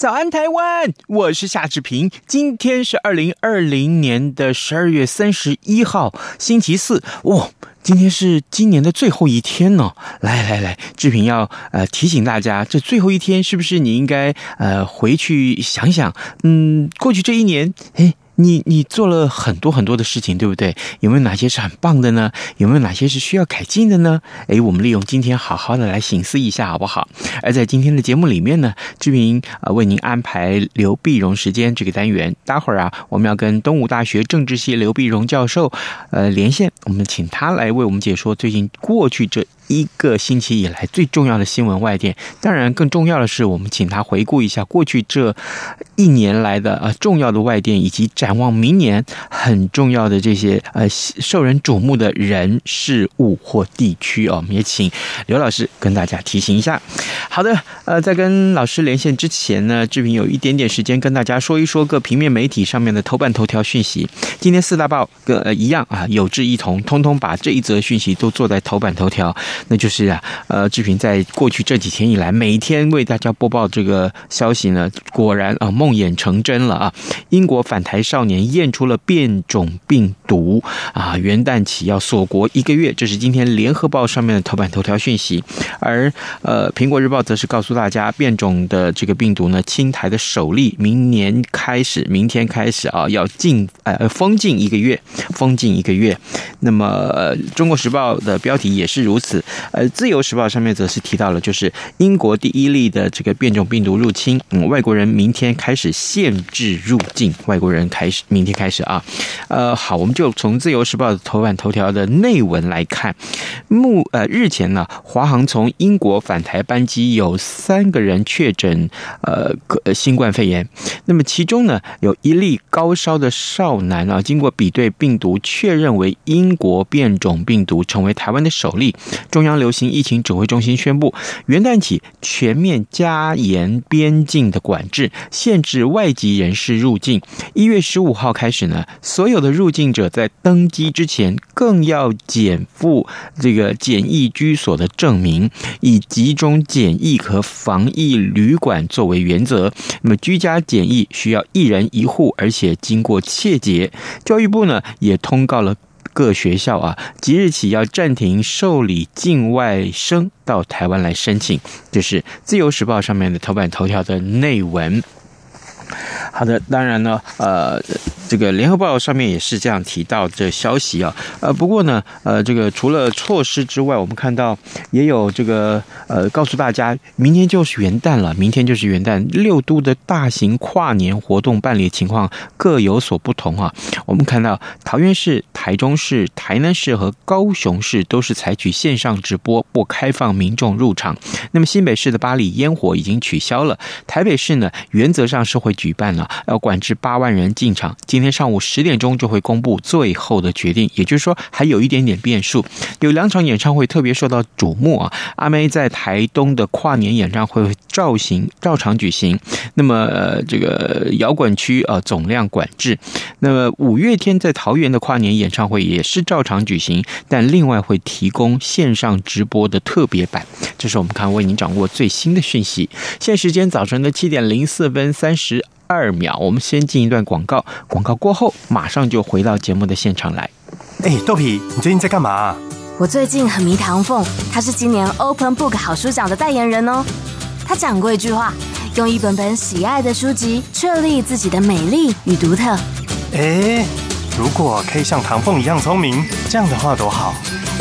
早安台湾，我是夏志平。今天是二零二零年的十二月三十一号，星期四。哇！今天是今年的最后一天呢，来来来，志平要呃提醒大家，这最后一天是不是你应该呃回去想想，嗯，过去这一年，诶。你你做了很多很多的事情，对不对？有没有哪些是很棒的呢？有没有哪些是需要改进的呢？诶，我们利用今天好好的来醒思一下，好不好？而在今天的节目里面呢，志明啊为您安排刘碧荣时间这个单元。待会儿啊，我们要跟东吴大学政治系刘碧荣教授呃连线，我们请他来为我们解说最近过去这。一个星期以来最重要的新闻外电，当然更重要的是，我们请他回顾一下过去这一年来的呃重要的外电，以及展望明年很重要的这些呃受人瞩目的人事物或地区哦。我们也请刘老师跟大家提醒一下。好的，呃，在跟老师连线之前呢，志平有一点点时间跟大家说一说各平面媒体上面的头版头条讯息。今天四大报跟呃一样啊，有志一同，通通把这一则讯息都做在头版头条。那就是啊，呃，志平在过去这几天以来，每天为大家播报这个消息呢，果然啊，梦魇成真了啊！英国返台少年验出了变种病毒啊，元旦起要锁国一个月，这是今天联合报上面的头版头条讯息。而呃，苹果日报则是告诉大大家，变种的这个病毒呢，青台的首例，明年开始，明天开始啊，要禁呃封禁一个月，封禁一个月。那么，呃，中国时报的标题也是如此。呃，《自由时报》上面则是提到了，就是英国第一例的这个变种病毒入侵，嗯，外国人明天开始限制入境，外国人开始明天开始啊，呃，好，我们就从《自由时报》的头版头条的内文来看，目呃日前呢，华航从英国返台班机有三个人确诊呃新冠肺炎，那么其中呢有一例高烧的少男啊，经过比对病毒确认为英国变种病毒，成为台湾的首例。中央流行疫情指挥中心宣布，元旦起全面加严边境的管制，限制外籍人士入境。一月十五号开始呢，所有的入境者在登机之前，更要检附这个检疫居所的证明，以集中检疫和防疫旅馆作为原则。那么居家检疫需要一人一户，而且经过切结。教育部呢也通告了。各学校啊，即日起要暂停受理境外生到台湾来申请，这是《自由时报》上面的头版头条的内文。好的，当然呢，呃。这个联合报上面也是这样提到这消息啊，呃，不过呢，呃，这个除了措施之外，我们看到也有这个呃，告诉大家，明天就是元旦了，明天就是元旦，六都的大型跨年活动办理情况各有所不同啊。我们看到桃园市、台中市、台南市和高雄市都是采取线上直播，不开放民众入场。那么新北市的巴黎烟火已经取消了，台北市呢，原则上是会举办了，要管制八万人进场。今天上午十点钟就会公布最后的决定，也就是说还有一点点变数。有两场演唱会特别受到瞩目啊！阿妹在台东的跨年演唱会照行照常举行，那么这个摇滚区啊总量管制。那么五月天在桃园的跨年演唱会也是照常举行，但另外会提供线上直播的特别版。这是我们看为您掌握最新的讯息。现时间早晨的七点零四分三十二秒，我们先进一段广告，广告过后马上就回到节目的现场来。哎，豆皮，你最近在干嘛？我最近很迷唐凤，他是今年 Open Book 好书奖的代言人哦。他讲过一句话：用一本本喜爱的书籍，确立自己的美丽与独特。哎，如果可以像唐凤一样聪明，这样的话多好。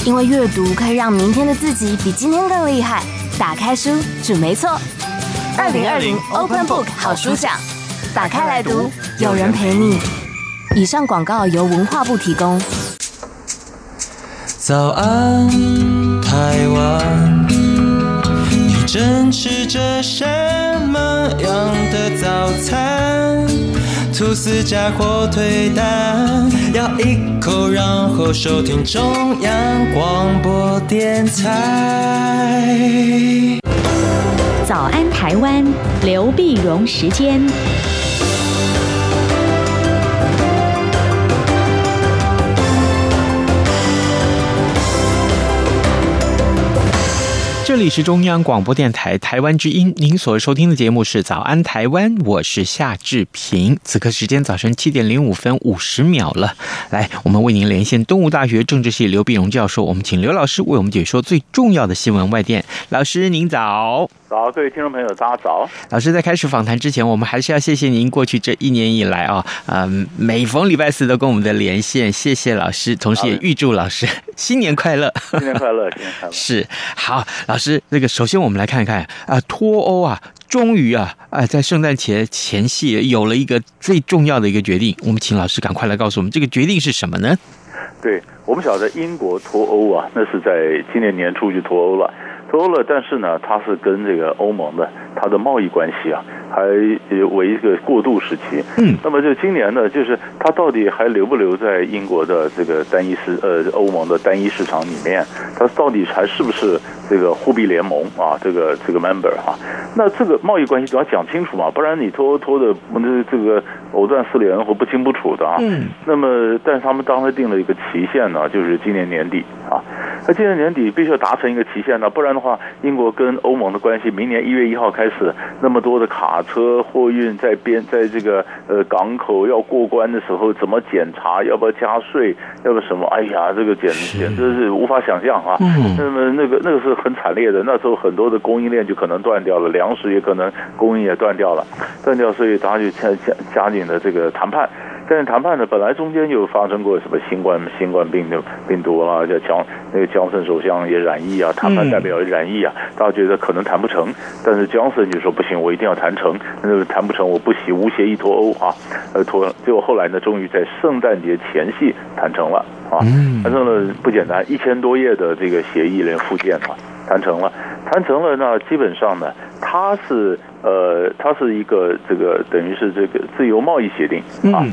因为阅读可以让明天的自己比今天更厉害。打开书，准没错。二零二零 Open Book 好书奖。打开来读，有人陪你。以上广告由文化部提供。早安，台湾，你正吃着什么样的早餐？吐司加火腿蛋，咬一口，然后收听中央广播电台。早安，台湾，刘碧荣时间。这里是中央广播电台台湾之音，您所收听的节目是《早安台湾》，我是夏志平。此刻时间早晨七点零五分五十秒了，来，我们为您连线东吴大学政治系刘碧荣教授，我们请刘老师为我们解说最重要的新闻外电。老师您早。早，各位听众朋友，大家早。老师在开始访谈之前，我们还是要谢谢您过去这一年以来啊，嗯，每逢礼拜四都跟我们的连线，谢谢老师，同时也预祝老师新年快乐，新年快乐，新年快乐。是，好，老师，那个首先我们来看看啊，脱欧啊，终于啊啊，在圣诞节前夕有了一个最重要的一个决定，我们请老师赶快来告诉我们这个决定是什么呢？对，我们晓得英国脱欧啊，那是在今年年初就脱欧了。脱欧了，但是呢，它是跟这个欧盟的它的贸易关系啊，还为一个过渡时期。嗯，那么就今年呢，就是它到底还留不留在英国的这个单一市呃欧盟的单一市场里面？它到底还是不是这个货币联盟啊？这个这个 member 啊？那这个贸易关系都要讲清楚嘛，不然你脱欧脱的这这个藕断丝连或不清不楚的啊。嗯，那么但是他们当时定了一个期限呢，就是今年年底啊。那今年年底必须要达成一个期限呢，不然的话，英国跟欧盟的关系，明年一月一号开始，那么多的卡车货运在边，在这个呃港口要过关的时候，怎么检查？要不要加税？要不什么？哎呀，这个简直简直是无法想象啊！那么那个那个是很惨烈的，那时候很多的供应链就可能断掉了，粮食也可能供应也断掉了，断掉，所以大家就加加加紧了这个谈判。但是谈判呢，本来中间又发生过什么新冠新冠病毒病毒啊，叫强那个江森首相也染疫啊，谈判代表也染疫啊，大家觉得可能谈不成，但是江森就说不行，我一定要谈成，那个谈不成我不惜无协议脱欧啊，呃脱，结果后来呢，终于在圣诞节前夕谈成了啊，谈成了不简单，一千多页的这个协议连附件啊，谈成了，谈成了，那基本上呢，它是呃，它是一个这个等于是这个自由贸易协定啊。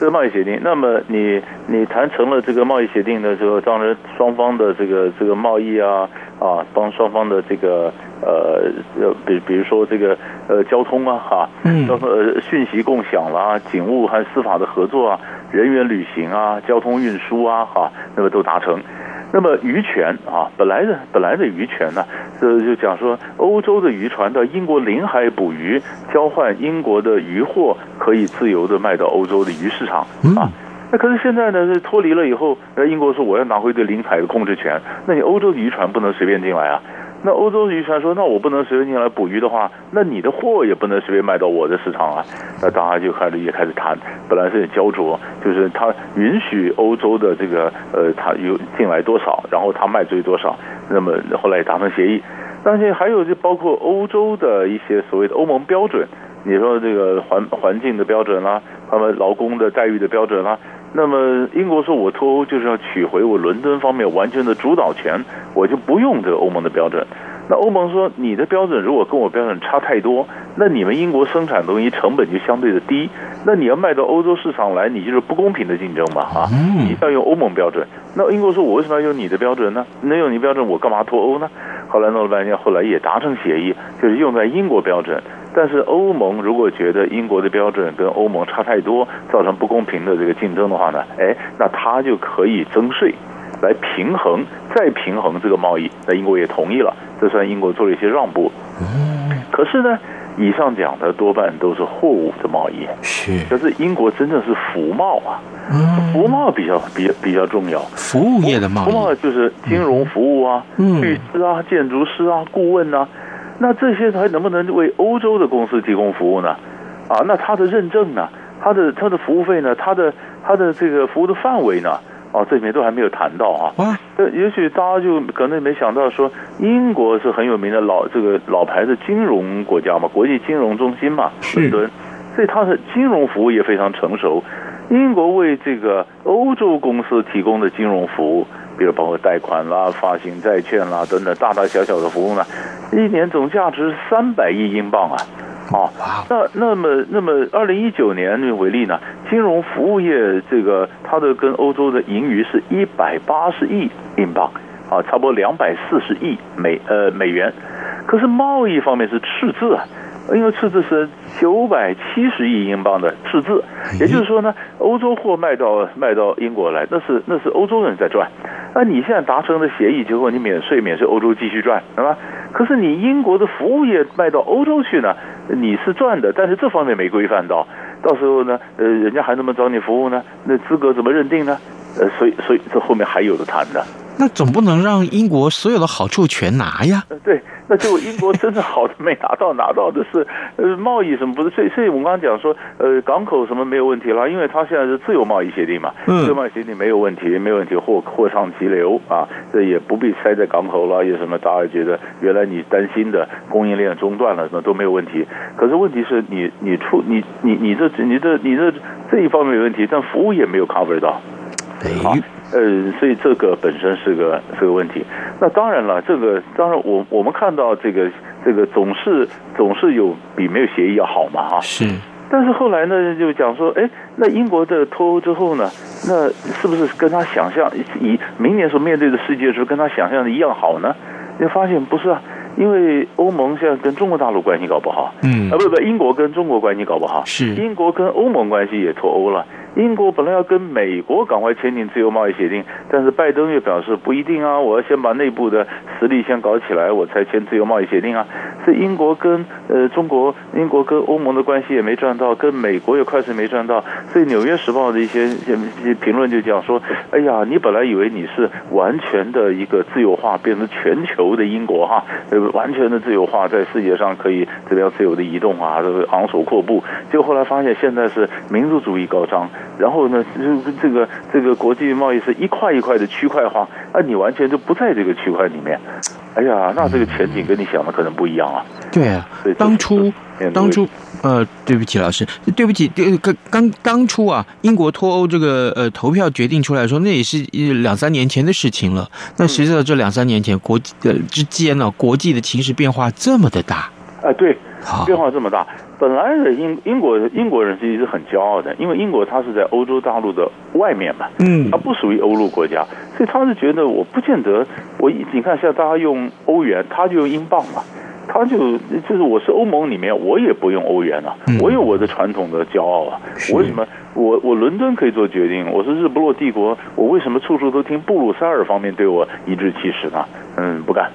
这个贸易协定，那么你你谈成了这个贸易协定的时候，当然双方的这个这个贸易啊啊，帮双方的这个呃呃，比比如说这个呃交通啊哈，交通呃讯息共享啦、啊，警务和司法的合作啊，人员旅行啊，交通运输啊哈，那么都达成。那么渔权啊，本来的本来的渔权呢，这就讲说欧洲的渔船到英国领海捕鱼，交换英国的渔货，可以自由的卖到欧洲的鱼市场啊。那可是现在呢，是脱离了以后，那英国说我要拿回对领海的控制权，那你欧洲的渔船不能随便进来啊。那欧洲渔船说：“那我不能随便进来捕鱼的话，那你的货也不能随便卖到我的市场啊。”那大家就开始也开始谈，本来是很焦灼，就是他允许欧洲的这个呃，他有进来多少，然后他卖出去多少。那么后来也达成协议，但是还有就包括欧洲的一些所谓的欧盟标准，你说这个环环境的标准啦，他们劳工的待遇的标准啦。那么英国说，我脱欧就是要取回我伦敦方面完全的主导权，我就不用这个欧盟的标准。那欧盟说，你的标准如果跟我标准差太多，那你们英国生产东西成本就相对的低，那你要卖到欧洲市场来，你就是不公平的竞争嘛啊！你要用欧盟标准。那英国说，我为什么要用你的标准呢？能用你标准，我干嘛脱欧呢？后来弄了半天，后来也达成协议，就是用在英国标准。但是欧盟如果觉得英国的标准跟欧盟差太多，造成不公平的这个竞争的话呢，哎，那他就可以征税来平衡，再平衡这个贸易。那英国也同意了，这算英国做了一些让步。可是呢，以上讲的多半都是货物的贸易，是。可是英国真正是服贸啊，服贸比较比较比较重要。服务业的贸易，服贸就是金融服务啊，律师啊，建筑师啊，顾问啊。那这些还能不能为欧洲的公司提供服务呢？啊，那它的认证呢？它的它的服务费呢？它的它的这个服务的范围呢？哦、啊，这里面都还没有谈到啊。啊，也许大家就可能也没想到说，英国是很有名的老这个老牌的金融国家嘛，国际金融中心嘛，伦敦，所以它的金融服务也非常成熟。英国为这个欧洲公司提供的金融服务，比如包括贷款啦、发行债券啦等等大大小小的服务呢，一年总价值三百亿英镑啊！哦，那那么那么，二零一九年为例呢，金融服务业这个它的跟欧洲的盈余是一百八十亿英镑啊，差不多两百四十亿美呃美元，可是贸易方面是赤字啊。因为赤字是九百七十亿英镑的赤字，也就是说呢，欧洲货卖到卖到英国来，那是那是欧洲人在赚。那你现在达成的协议，结果你免税免税，欧洲继续赚，是吧？可是你英国的服务业卖到欧洲去呢，你是赚的，但是这方面没规范到，到时候呢，呃，人家还怎么找你服务呢？那资格怎么认定呢？呃，所以所以这后面还有的谈的。那总不能让英国所有的好处全拿呀？对，那就英国真正好的没拿到，拿到的是呃贸易什么不是？所以所以我们刚刚讲说，呃港口什么没有问题了，因为它现在是自由贸易协定嘛，自由贸易协定没有问题，没有问题，货货畅其流啊，这也不必塞在港口了，也什么大家觉得原来你担心的供应链中断了什么都没有问题。可是问题是你你出你你你这你这你这这一方面没问题，但服务业没有 cover 到，好。呃，所以这个本身是个是个问题。那当然了，这个当然我我们看到这个这个总是总是有比没有协议要好嘛，哈。是。但是后来呢，就讲说，哎，那英国的脱欧之后呢，那是不是跟他想象以明年所面对的世界是跟他想象的一样好呢？你发现不是啊，因为欧盟现在跟中国大陆关系搞不好，嗯，啊不不，英国跟中国关系搞不好，是英国跟欧盟关系也脱欧了。英国本来要跟美国赶快签订自由贸易协定，但是拜登又表示不一定啊，我要先把内部的实力先搞起来，我才签自由贸易协定啊。所以英国跟呃中国，英国跟欧盟的关系也没赚到，跟美国也快是没赚到。所以《纽约时报》的一些评论就讲说：“哎呀，你本来以为你是完全的一个自由化，变成全球的英国哈，完全的自由化，在世界上可以这样自由的移动啊，这个昂首阔步。结果后来发现现在是民族主义高涨。”然后呢，就这个这个国际贸易是一块一块的区块化，啊，你完全就不在这个区块里面。哎呀，那这个前景跟你想的可能不一样啊。对啊，当初当初呃，对不起老师，对不起，刚刚当初啊，英国脱欧这个呃投票决定出来说，那也是两三年前的事情了。那实际上这两三年前国际的之间呢，国际的情势变化这么的大。啊，对，变化这么大。本来的英英国英国人其实是很骄傲的，因为英国它是在欧洲大陆的外面嘛，嗯，它不属于欧陆国家，所以他是觉得我不见得我你看像大家用欧元，他就用英镑嘛，他就就是我是欧盟里面我也不用欧元啊，我有我的传统的骄傲啊，我为什么我我伦敦可以做决定，我是日不落帝国，我为什么处处都听布鲁塞尔方面对我颐指气使呢？嗯，不干。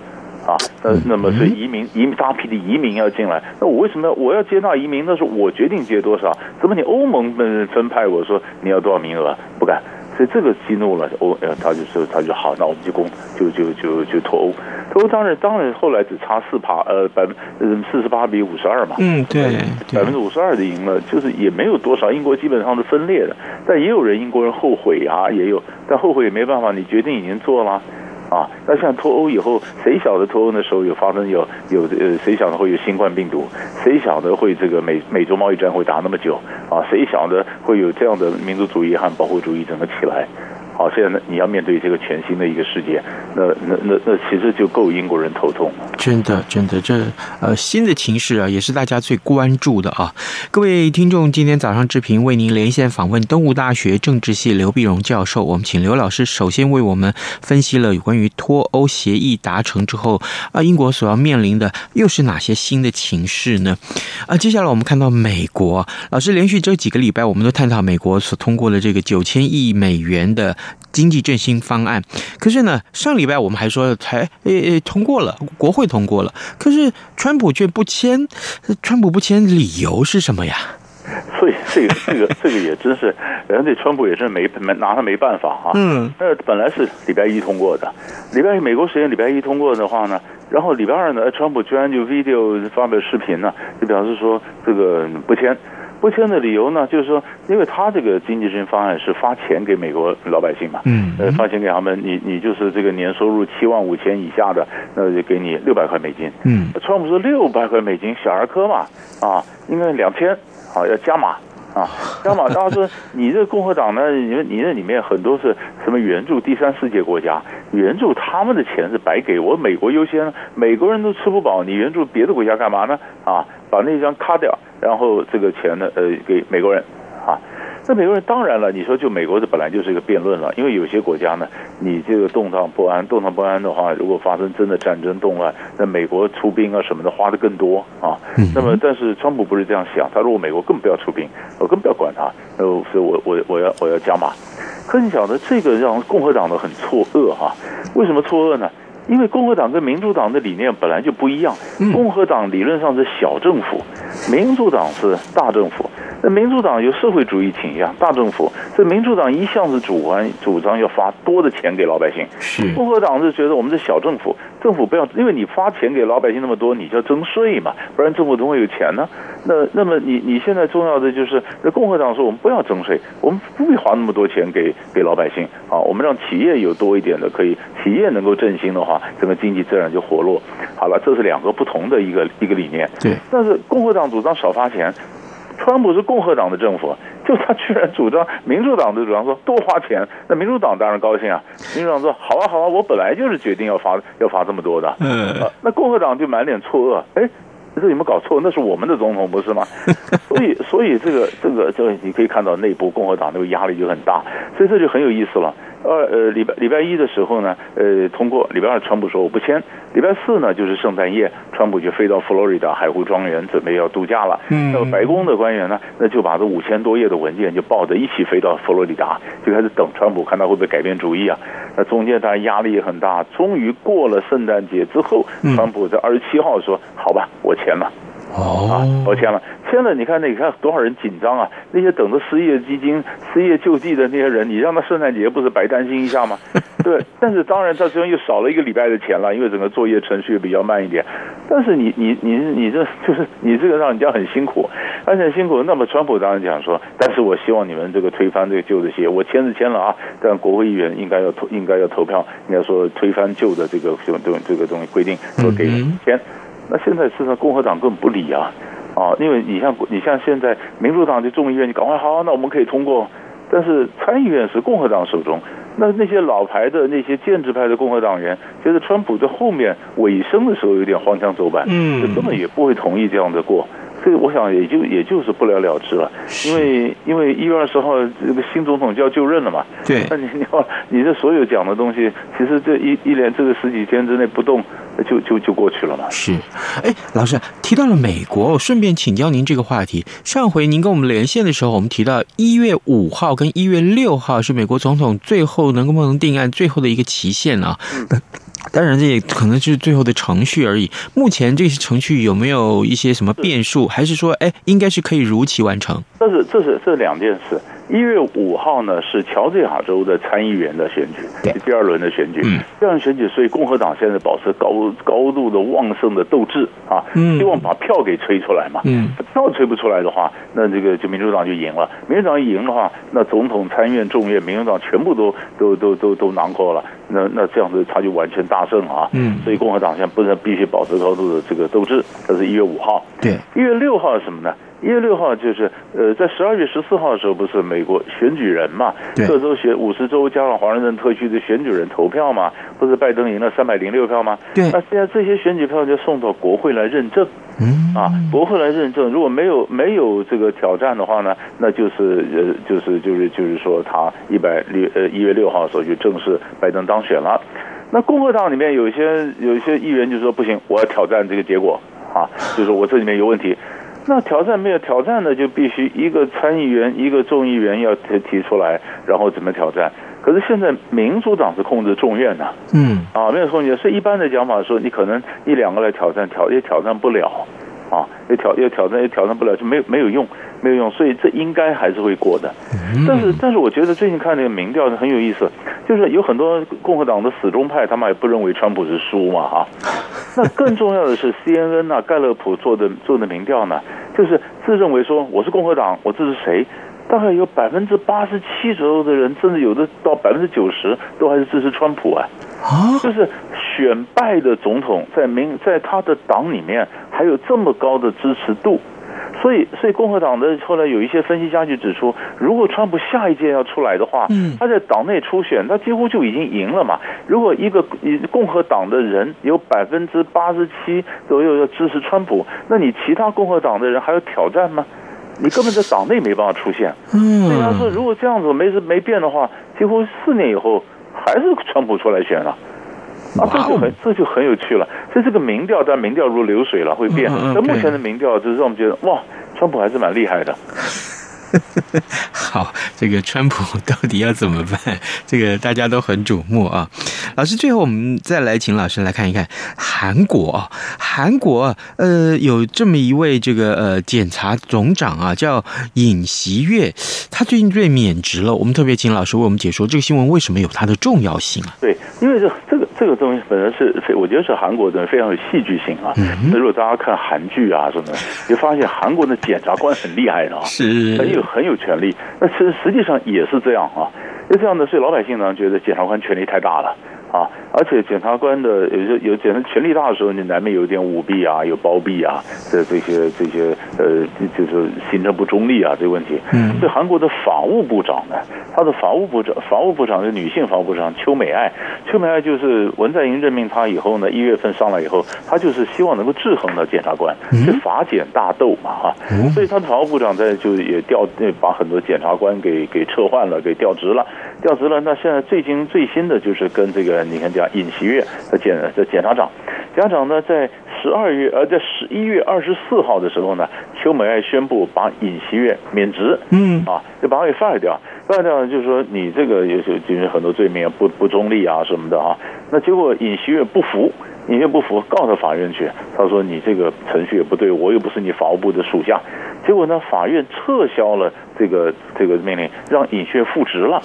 啊，那，那么是移民移民大批的移民要进来，那我为什么我要接纳移民？那是我决定接多少，怎么你欧盟分分派我说你要多少名额？不敢，所以这个激怒了欧，呃，他就说他就好，那我们就攻就就就就脱欧，脱欧当然当然后来只差四趴，呃，百分呃四十八比五十二嘛，嗯，对，百分之五十二的赢了，就是也没有多少，英国基本上是分裂的，但也有人英国人后悔啊，也有，但后悔也没办法，你决定已经做了。啊，那像脱欧以后，谁晓得脱欧的时候有发生有有呃，谁晓得会有新冠病毒？谁晓得会这个美美洲贸易战会打那么久？啊，谁晓得会有这样的民族主义和保护主义怎么起来？好，现在呢，你要面对这个全新的一个世界，那那那那其实就够英国人头痛。真的，真的，这呃新的情势啊，也是大家最关注的啊。各位听众，今天早上志平为您连线访问东吴大学政治系刘碧荣教授，我们请刘老师首先为我们分析了有关于脱欧协议达成之后啊，英国所要面临的又是哪些新的情势呢？啊，接下来我们看到美国老师连续这几个礼拜，我们都探讨美国所通过的这个九千亿美元的。经济振兴方案，可是呢，上礼拜我们还说才诶诶通过了，国会通过了，可是川普却不签，川普不签理由是什么呀？所以这个这个这个也真是，人家对川普也是没没拿他没办法啊。嗯，那本来是礼拜一通过的，礼拜一美国时间礼拜一通过的话呢，然后礼拜二呢，川普居然就 video 发表视频呢，就表示说这个不签。不签的理由呢，就是说，因为他这个经济振兴方案是发钱给美国老百姓嘛，嗯，呃，发钱给他们，你你就是这个年收入七万五千以下的，那就给你六百块美金，嗯，川普说六百块美金小儿科嘛，啊，应该两千，啊，要加码，啊，加码。然后说你这共和党呢，你你那里面很多是什么援助第三世界国家，援助他们的钱是白给我，美国优先，美国人都吃不饱，你援助别的国家干嘛呢？啊，把那张卡掉，然后这个钱呢，呃，给美国人。那美国人当然了，你说就美国这本来就是一个辩论了，因为有些国家呢，你这个动荡不安，动荡不安的话，如果发生真的战争动乱，那美国出兵啊什么的花的更多啊。那么，但是川普不是这样想，他说我美国根本不要出兵，我根本不要管他，呃，所以我我我要我要加码。可你晓得这个让共和党的很错愕哈？为什么错愕呢？因为共和党跟民主党的理念本来就不一样，共和党理论上是小政府，民主党是大政府。那民主党有社会主义倾向，大政府。这民主党一向是主张主张要发多的钱给老百姓，是共和党是觉得我们是小政府，政府不要，因为你发钱给老百姓那么多，你就要征税嘛，不然政府怎么会有钱呢？那那么你你现在重要的就是，那共和党说我们不要征税，我们不必花那么多钱给给老百姓啊，我们让企业有多一点的可以，企业能够振兴的话，整个经济自然就活络。好了，这是两个不同的一个一个理念。对，但是共和党主张少发钱。川普是共和党的政府，就他居然主张民主党的主张说多花钱，那民主党当然高兴啊。民主党说好啊好啊，我本来就是决定要发要发这么多的。嗯、啊，那共和党就满脸错愕，哎，这有没有搞错？那是我们的总统不是吗？所以所以这个这个这个你可以看到内部共和党那个压力就很大，所以这就很有意思了。二呃礼拜礼拜一的时候呢，呃通过礼拜二川普说我不签，礼拜四呢就是圣诞夜，川普就飞到佛罗里达海湖庄园准备要度假了。嗯，那么白宫的官员呢，那就把这五千多页的文件就抱着一起飞到佛罗里达，就开始等川普，看他会不会改变主意啊。那中间当然压力也很大，终于过了圣诞节之后，川普在二十七号说好吧，我签了。哦，啊，我签了。签了，你看那你看多少人紧张啊？那些等着失业基金、失业救济的那些人，你让他圣诞节不是白担心一下吗？对，但是当然他这边又少了一个礼拜的钱了，因为整个作业程序比较慢一点。但是你你你你这就是你这个让人家很辛苦，而且很辛苦。那么川普当然讲说，但是我希望你们这个推翻这个旧的协议，我签是签了啊，但国会议员应该要投应该要投票，应该说推翻旧的这个这这这个东西规定，说给签。那现在事实上共和党根本不理啊。啊，因为你像你像现在民主党的众议院，你赶快好，那我们可以通过。但是参议院是共和党手中，那那些老牌的那些建制派的共和党员，觉得川普在后面尾声的时候有点荒腔走板，嗯，就根本也不会同意这样的过。所以我想也就也就是不了了之了，因为因为一月二十号这个新总统就要就任了嘛。对，那你你要你这所有讲的东西，其实这一一连这个十几天之内不动，就就就过去了嘛。是，哎，老师提到了美国，我顺便请教您这个话题。上回您跟我们连线的时候，我们提到一月五号跟一月六号是美国总统最后能不能定案最后的一个期限啊。嗯当然，这也可能是最后的程序而已。目前这些程序有没有一些什么变数？还是说，哎，应该是可以如期完成？这是这是这两件事。一月五号呢是乔治亚州的参议员的选举，是第二轮的选举。嗯，第二轮选举，所以共和党现在保持高高度的旺盛的斗志啊，希望把票给吹出来嘛。嗯，票吹不出来的话，那这个就民主党就赢了。民主党一赢的话，那总统、参议院、众院，民主党全部都都都都都囊括了。那那这样子他就完全大胜啊。嗯，所以共和党现在不是必须保持高度的这个斗志。这是一月五号。对，一月六号是什么呢？一月六号就是，呃，在十二月十四号的时候，不是美国选举人嘛？各州选五十州加上华盛顿特区的选举人投票嘛？不是拜登赢了三百零六票吗？对。那现在这些选举票就送到国会来认证。嗯。啊，国会来认证，如果没有没有这个挑战的话呢，那就是呃，就是就是就是说他一百六呃一月六号的时候就正式拜登当选了。那共和党里面有一些有一些议员就说不行，我要挑战这个结果啊，就是我这里面有问题。那挑战没有挑战的，就必须一个参议员、一个众议员要提提出来，然后怎么挑战？可是现在民主党是控制众院的，嗯，啊，没有控制，所以一般的讲法说，你可能一两个来挑战，挑也挑战不了，啊，也挑也挑战也挑战不了，就没有没有用，没有用，所以这应该还是会过的。但是但是我觉得最近看那个民调很有意思，就是有很多共和党的死忠派，他们也不认为川普是输嘛，哈。那更重要的是，CNN 啊，盖勒普做的做的民调呢，就是自认为说我是共和党，我支持谁？大概有百分之八十七左右的人，甚至有的到百分之九十都还是支持川普啊。啊，就是选败的总统在民在他的党里面还有这么高的支持度，所以，所以共和党的后来有一些分析家就指出，如果川普下一届要出来的话，嗯，他在党内初选，他几乎就已经赢了嘛。如果一个共和党的人有百分之八十七左右要支持川普，那你其他共和党的人还有挑战吗？你根本在党内没办法出现。嗯，所以他说，如果这样子没没变的话，几乎四年以后还是川普出来选了。啊，这就很这就很有趣了。所以这个民调，但民调如流水了，会变。但目前的民调就是让我们觉得，哇，川普还是蛮厉害的。好，这个川普到底要怎么办？这个大家都很瞩目啊。老师，最后我们再来请老师来看一看韩国啊。韩国呃，有这么一位这个呃检察总长啊，叫尹锡悦，他最近被免职了。我们特别请老师为我们解说这个新闻为什么有它的重要性啊？对，因为这这个这个东西本身是，我觉得是韩国的非常有戏剧性啊。嗯。那如果大家看韩剧啊什么的，你发现韩国的检察官很厉害的啊，是很有很有权力。那其实实际上也是这样啊，那这样的，所以老百姓呢觉得检察官权力太大了。啊，而且检察官的有些有检察权力大的时候，你难免有点舞弊啊，有包庇啊，这这些这些呃，就是行政不中立啊，这个问题。嗯。这韩国的法务部长呢，他的法务部长，法务部长是女性法务部长邱美爱，邱美爱就是文在寅任命她以后呢，一月份上来以后，她就是希望能够制衡的检察官，是法检大斗嘛，哈。所以他的法务部长在就也调，把很多检察官给给撤换了，给调职了，调职了。那现在最近最新的就是跟这个。你看，叫尹锡悦的检的检察长，检察长。呢，在十二月呃，在十一月二十四号的时候呢，邱美爱宣布把尹锡悦免职，嗯。啊，就把他给 fire 掉，fire 掉就是说你这个有些就是很多罪名不不中立啊什么的啊，那结果尹锡悦不服。尹锡悦不服，告到法院去。他说：“你这个程序也不对，我又不是你法务部的属下。”结果呢，法院撤销了这个这个命令，让尹锡悦复职了。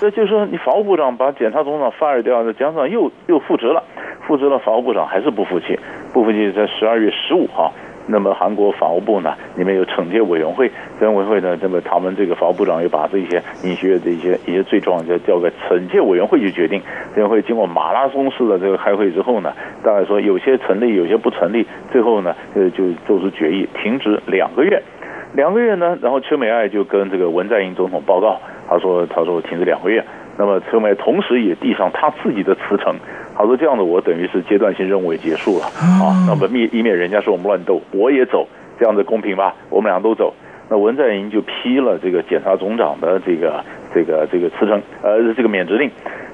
这就是说，你法务部长把检察总长 fire 掉，检察长又又复职了，复职了，法务部长还是不服气，不服气，在十二月十五号。那么韩国法务部呢，里面有惩戒委员会，惩戒委员会呢，那么他们这个法务部长又把这些尹锡悦的一些一些罪状就交给惩戒委员会去决定。委员会经过马拉松式的这个开会之后呢，大概说有些成立，有些不成立，最后呢，呃就做出决议，停职两个月。两个月呢，然后邱美爱就跟这个文在寅总统报告，他说他说停职两个月。那么邱美爱同时也递上他自己的辞呈。好说这样的，我等于是阶段性任务也结束了啊。那么灭以免人家说我们乱斗，我也走，这样子公平吧？我们俩都走。那文在寅就批了这个检察总长的这个这个这个辞呈，呃，这个免职令。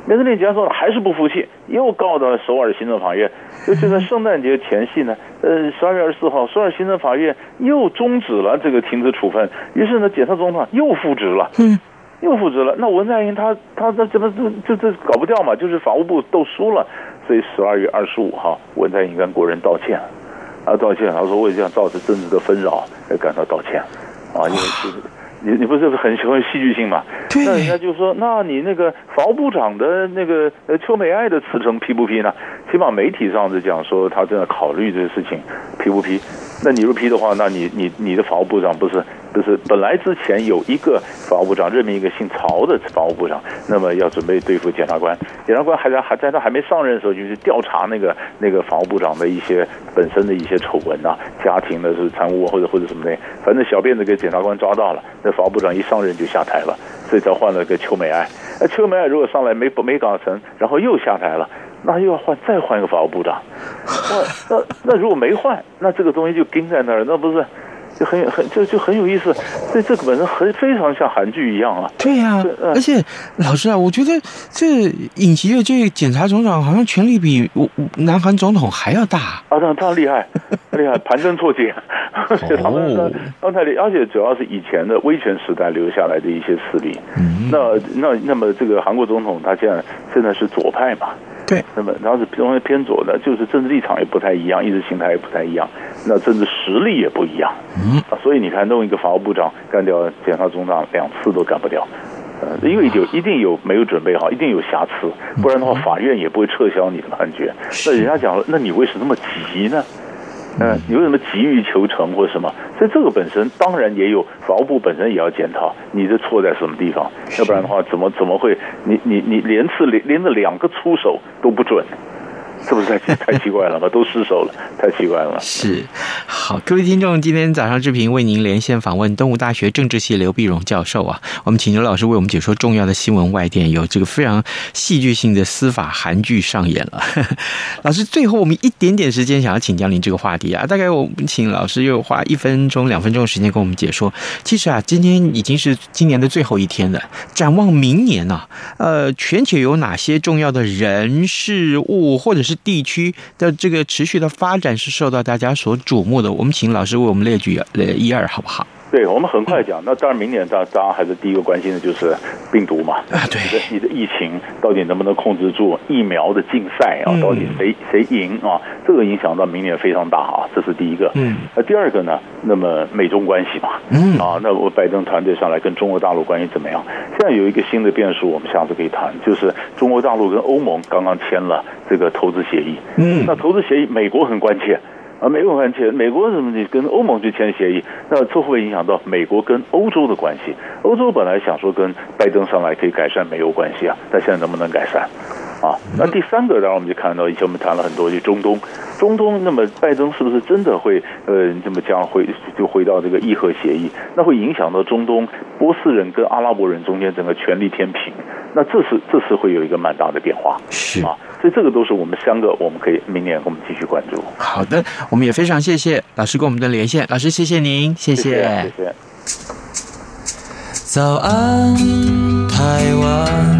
免职令结束了，还是不服气，又告到首尔行政法院。就就在圣诞节前夕呢，呃，十二月二十四号，首尔行政法院又终止了这个停职处分。于是呢，检察总长又复职了。嗯。又复职了，那文在寅他他他怎么这这这搞不掉嘛？就是法务部斗输了，所以十二月二十五号，文在寅跟国人道歉，啊道歉，他说为这样造成政治的纷扰而感到道歉，啊，因为就是你你不是很喜欢戏剧性嘛？对。那人家就说，那你那个法务部长的那个呃邱美爱的辞呈批不批呢？起码媒体上是讲说他正在考虑这个事情，批不批？那你不批的话，那你你你的法务部长不是？不是本来之前有一个法务部长任命一个姓曹的法务部长，那么要准备对付检察官，检察官还在还在他还没上任的时候就去调查那个那个法务部长的一些本身的一些丑闻啊，家庭的是贪污或者或者什么的，反正小辫子给检察官抓到了，那法务部长一上任就下台了，所以才换了个邱美爱。那邱美爱如果上来没没搞成，然后又下台了，那又要换再换一个法务部长，那那那如果没换，那这个东西就钉在那儿，那不是？就很很就就很有意思，这个本身很非常像韩剧一样啊。对呀、啊，而且老师啊，我觉得这尹锡悦这个检察总长好像权力比我南韩总统还要大啊！他他厉害，厉害，盘根错节。他们刚才而且主要是以前的威权时代留下来的一些势力。嗯、那那那么这个韩国总统他现在现在是左派嘛？对，那么然后是偏偏左的，就是政治立场也不太一样，意识形态也不太一样，那政治实力也不一样。嗯，啊，所以你看，弄一个法务部长干掉检察总长两次都干不掉，呃，因为有一定有没有准备好，一定有瑕疵，不然的话法院也不会撤销你的判决。那人家讲了，那你为什么那么急呢？嗯，你为什么急于求成或者什么？所以这个本身当然也有法务部本身也要检讨，你的错在什么地方？要不然的话，怎么怎么会你你你连次连连着两个出手都不准？是不是太太奇怪了嘛？都失手了，太奇怪了。是，好，各位听众，今天早上志平为您连线访问东吴大学政治系刘碧荣教授啊，我们请刘老师为我们解说重要的新闻外电，有这个非常戏剧性的司法韩剧上演了。老师，最后我们一点点时间想要请教您这个话题啊，大概我们请老师又花一分钟、两分钟的时间跟我们解说。其实啊，今天已经是今年的最后一天了，展望明年呢、呃，全球有哪些重要的人事物或者是是地区的这个持续的发展是受到大家所瞩目的？我们请老师为我们列举呃一二，好不好？对，我们很快讲。那当然，明年大家还是第一个关心的就是病毒嘛。啊，对，你的疫情到底能不能控制住？疫苗的竞赛啊，到底谁谁赢啊？这个影响到明年非常大啊，这是第一个。嗯，那第二个呢？那么美中关系嘛，嗯啊，那我拜登团队上来跟中国大陆关系怎么样？现在有一个新的变数，我们下次可以谈，就是中国大陆跟欧盟刚刚签了这个投资协议。嗯，那投资协议，美国很关切。啊，美国还签，美国怎么你跟欧盟去签协议？那这会不会影响到美国跟欧洲的关系？欧洲本来想说跟拜登上来可以改善美欧关系啊，但现在能不能改善？啊，那第三个，然后我们就看到以前我们谈了很多，就中东，中东，那么拜登是不是真的会呃这么讲回就回到这个伊核协议？那会影响到中东波斯人跟阿拉伯人中间整个权力天平？那这是这是会有一个蛮大的变化，是啊，所以这个都是我们三个，我们可以明年我们继续关注。好的，我们也非常谢谢老师跟我们的连线，老师谢谢您，谢谢，谢谢。早安，台湾，你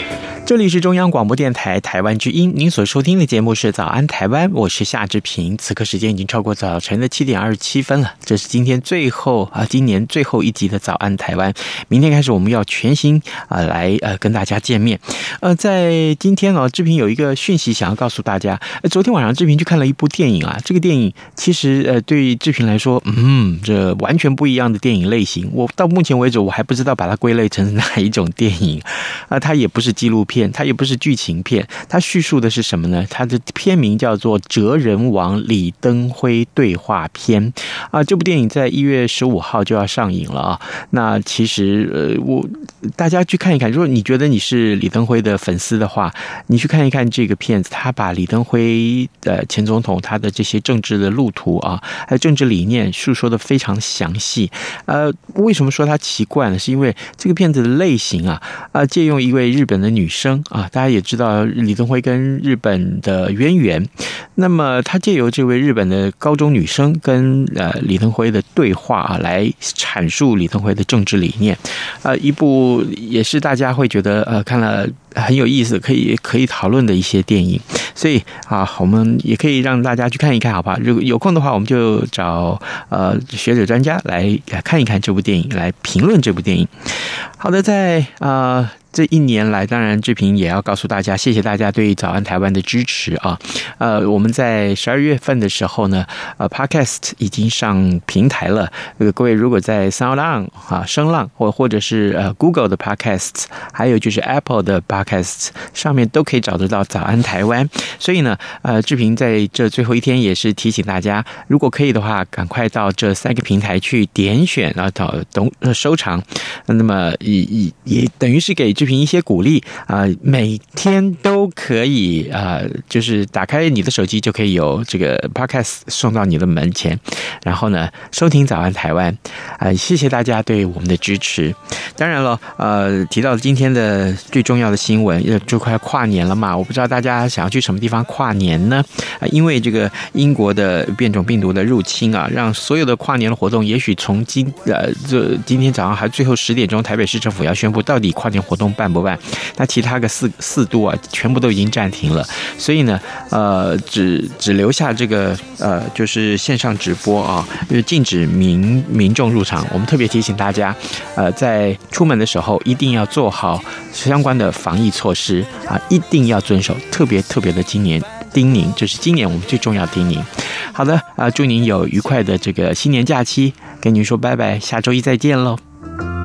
这里是中央广播电台台湾之音，您所收听的节目是《早安台湾》，我是夏志平。此刻时间已经超过早晨的七点二十七分了，这是今天最后啊，今年最后一集的《早安台湾》。明天开始我们要全新啊来呃跟大家见面。呃，在今天啊，志平有一个讯息想要告诉大家。昨天晚上志平去看了一部电影啊，这个电影其实呃对于志平来说，嗯，这完全不一样的电影类型。我到目前为止我还不知道把它归类成哪一种电影啊，它也不是纪录片。它也不是剧情片，它叙述的是什么呢？它的片名叫做《哲人王李登辉对话篇》啊。这部电影在一月十五号就要上映了啊。那其实呃，我大家去看一看，如果你觉得你是李登辉的粉丝的话，你去看一看这个片子。他把李登辉的前总统他的这些政治的路途啊，还有政治理念述说的非常详细。呃，为什么说它奇怪呢？是因为这个片子的类型啊啊，借用一位日本的女生。啊，大家也知道李登辉跟日本的渊源。那么他借由这位日本的高中女生跟呃李登辉的对话啊，来阐述李登辉的政治理念。呃，一部也是大家会觉得呃看了很有意思，可以可以讨论的一些电影。所以啊，我们也可以让大家去看一看，好不好？如果有空的话，我们就找呃学者专家来看一看这部电影，来评论这部电影。好的，在啊。这一年来，当然志平也要告诉大家，谢谢大家对早安台湾的支持啊！呃，我们在十二月份的时候呢，呃，Podcast 已经上平台了。呃，各位如果在 SoundOn 啊、声浪或或者是呃 Google 的 Podcast，还有就是 Apple 的 Podcast 上面都可以找得到早安台湾。所以呢，呃，志平在这最后一天也是提醒大家，如果可以的话，赶快到这三个平台去点选，然后找懂收藏。那么也也也等于是给。视频一些鼓励啊，每天都可以啊，就是打开你的手机就可以有这个 podcast 送到你的门前，然后呢，收听早安台湾啊，谢谢大家对我们的支持。当然了，呃，提到今天的最重要的新闻，就快跨年了嘛，我不知道大家想要去什么地方跨年呢？啊，因为这个英国的变种病毒的入侵啊，让所有的跨年的活动，也许从今呃，这今天早上还最后十点钟，台北市政府要宣布到底跨年活动。办不办？那其他个四四都啊，全部都已经暂停了。所以呢，呃，只只留下这个呃，就是线上直播啊，就是禁止民民众入场。我们特别提醒大家，呃，在出门的时候一定要做好相关的防疫措施啊，一定要遵守。特别特别的，今年叮咛，这是今年我们最重要的叮咛。好的啊，祝您有愉快的这个新年假期。跟您说拜拜，下周一再见喽。